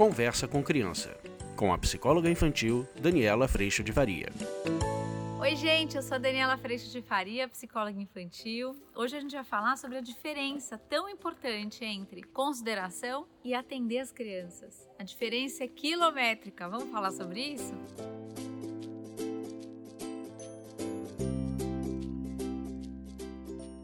Conversa com Criança, com a psicóloga infantil Daniela Freixo de Faria. Oi, gente, eu sou a Daniela Freixo de Faria, psicóloga infantil. Hoje a gente vai falar sobre a diferença tão importante entre consideração e atender as crianças. A diferença é quilométrica. Vamos falar sobre isso?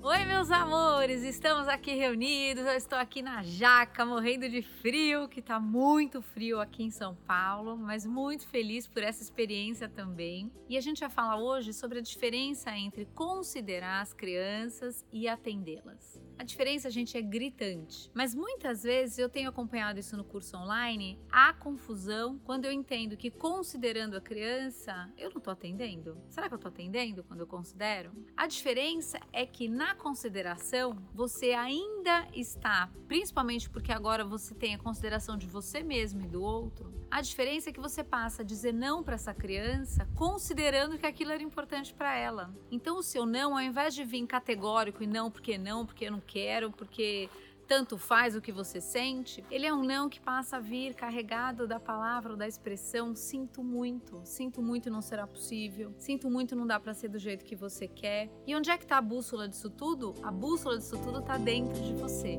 Oi, meus amores! Estamos aqui reunidos. Eu estou aqui na Jaca, morrendo de frio, que está muito frio aqui em São Paulo, mas muito feliz por essa experiência também. E a gente vai falar hoje sobre a diferença entre considerar as crianças e atendê-las. A diferença, gente, é gritante, mas muitas vezes eu tenho acompanhado isso no curso online. Há confusão quando eu entendo que, considerando a criança, eu não estou atendendo. Será que eu estou atendendo quando eu considero? A diferença é que na consideração, você ainda está, principalmente porque agora você tem a consideração de você mesmo e do outro, a diferença é que você passa a dizer não para essa criança, considerando que aquilo era importante para ela. Então o seu não, ao invés de vir categórico e não porque não, porque eu não quero, porque tanto faz o que você sente, ele é um não que passa a vir carregado da palavra ou da expressão sinto muito, sinto muito não será possível, sinto muito não dá para ser do jeito que você quer. E onde é que tá a bússola disso tudo? A bússola disso tudo tá dentro de você.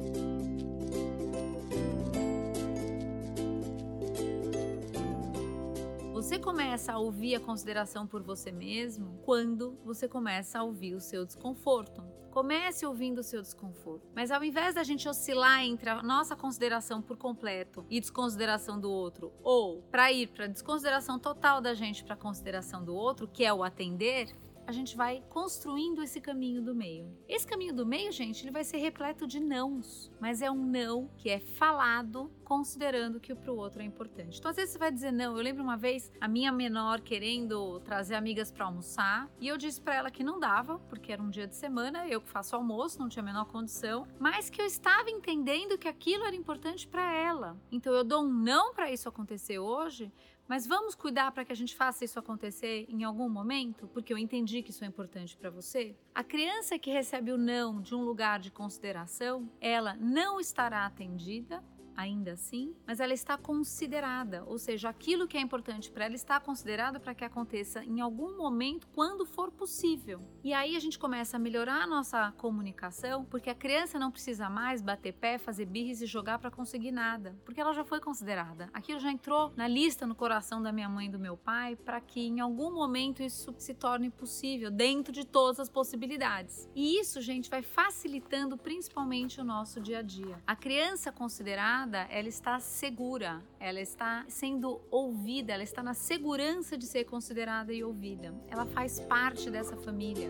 Começa a ouvir a consideração por você mesmo quando você começa a ouvir o seu desconforto. Comece ouvindo o seu desconforto. Mas ao invés da gente oscilar entre a nossa consideração por completo e desconsideração do outro, ou para ir para desconsideração total da gente para consideração do outro, que é o atender, a gente vai construindo esse caminho do meio. Esse caminho do meio, gente, ele vai ser repleto de nãos, mas é um não que é falado considerando que o pro outro é importante. Então, às vezes você vai dizer não. Eu lembro uma vez a minha menor querendo trazer amigas para almoçar e eu disse para ela que não dava, porque era um dia de semana, eu que faço almoço, não tinha a menor condição, mas que eu estava entendendo que aquilo era importante para ela. Então, eu dou um não para isso acontecer hoje, mas vamos cuidar para que a gente faça isso acontecer em algum momento, porque eu entendi que isso é importante para você. A criança que recebe o não de um lugar de consideração, ela não estará atendida ainda assim, mas ela está considerada, ou seja, aquilo que é importante para ela está considerado para que aconteça em algum momento quando for possível. E aí a gente começa a melhorar a nossa comunicação, porque a criança não precisa mais bater pé, fazer birres e jogar para conseguir nada, porque ela já foi considerada. Aquilo já entrou na lista no coração da minha mãe e do meu pai para que em algum momento isso se torne possível dentro de todas as possibilidades. E isso, gente, vai facilitando principalmente o nosso dia a dia. A criança considerada ela está segura, ela está sendo ouvida, ela está na segurança de ser considerada e ouvida. Ela faz parte dessa família.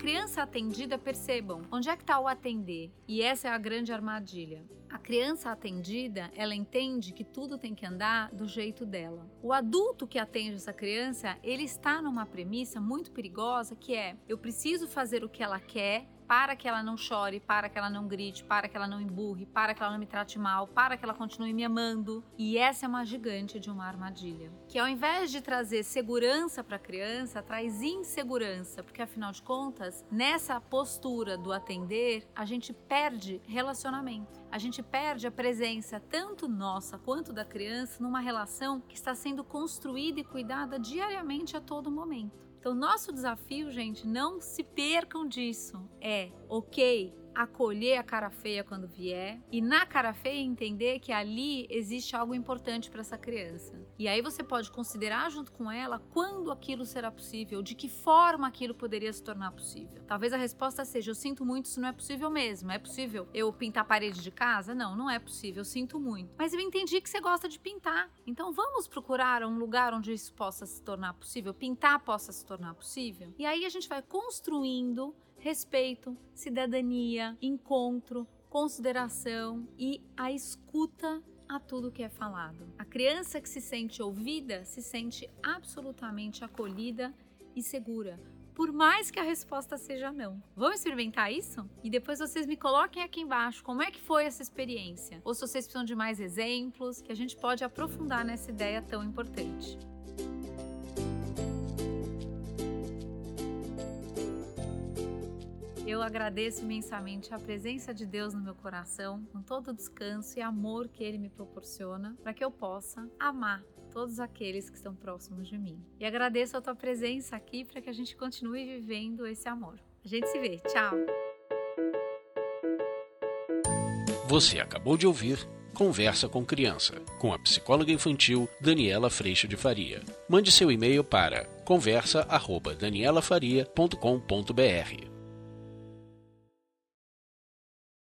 Criança atendida, percebam, onde é que está o atender? E essa é a grande armadilha. A criança atendida, ela entende que tudo tem que andar do jeito dela. O adulto que atende essa criança, ele está numa premissa muito perigosa que é: eu preciso fazer o que ela quer para que ela não chore, para que ela não grite, para que ela não emburre, para que ela não me trate mal, para que ela continue me amando. E essa é uma gigante de uma armadilha. Que ao invés de trazer segurança para a criança, traz insegurança, porque afinal de contas, nessa postura do atender, a gente perde relacionamento. A gente perde a presença tanto nossa quanto da criança numa relação que está sendo construída e cuidada diariamente a todo momento. Então, nosso desafio, gente, não se percam disso. É, ok, acolher a cara feia quando vier e na cara feia entender que ali existe algo importante para essa criança. E aí você pode considerar junto com ela quando aquilo será possível, de que forma aquilo poderia se tornar possível. Talvez a resposta seja: eu sinto muito, isso não é possível mesmo. É possível eu pintar a parede de casa? Não, não é possível, eu sinto muito. Mas eu entendi que você gosta de pintar. Então vamos procurar um lugar onde isso possa se tornar possível, pintar possa se tornar possível. E aí a gente vai construindo respeito, cidadania, encontro, consideração e a escuta a tudo que é falado. A criança que se sente ouvida se sente absolutamente acolhida e segura. Por mais que a resposta seja não. Vamos experimentar isso? E depois vocês me coloquem aqui embaixo como é que foi essa experiência. Ou se vocês precisam de mais exemplos, que a gente pode aprofundar nessa ideia tão importante. Eu agradeço imensamente a presença de Deus no meu coração, com todo o descanso e amor que Ele me proporciona, para que eu possa amar todos aqueles que estão próximos de mim. E agradeço a tua presença aqui para que a gente continue vivendo esse amor. A gente se vê. Tchau! Você acabou de ouvir Conversa com Criança, com a psicóloga infantil Daniela Freixo de Faria. Mande seu e-mail para conversa@danielafaria.com.br.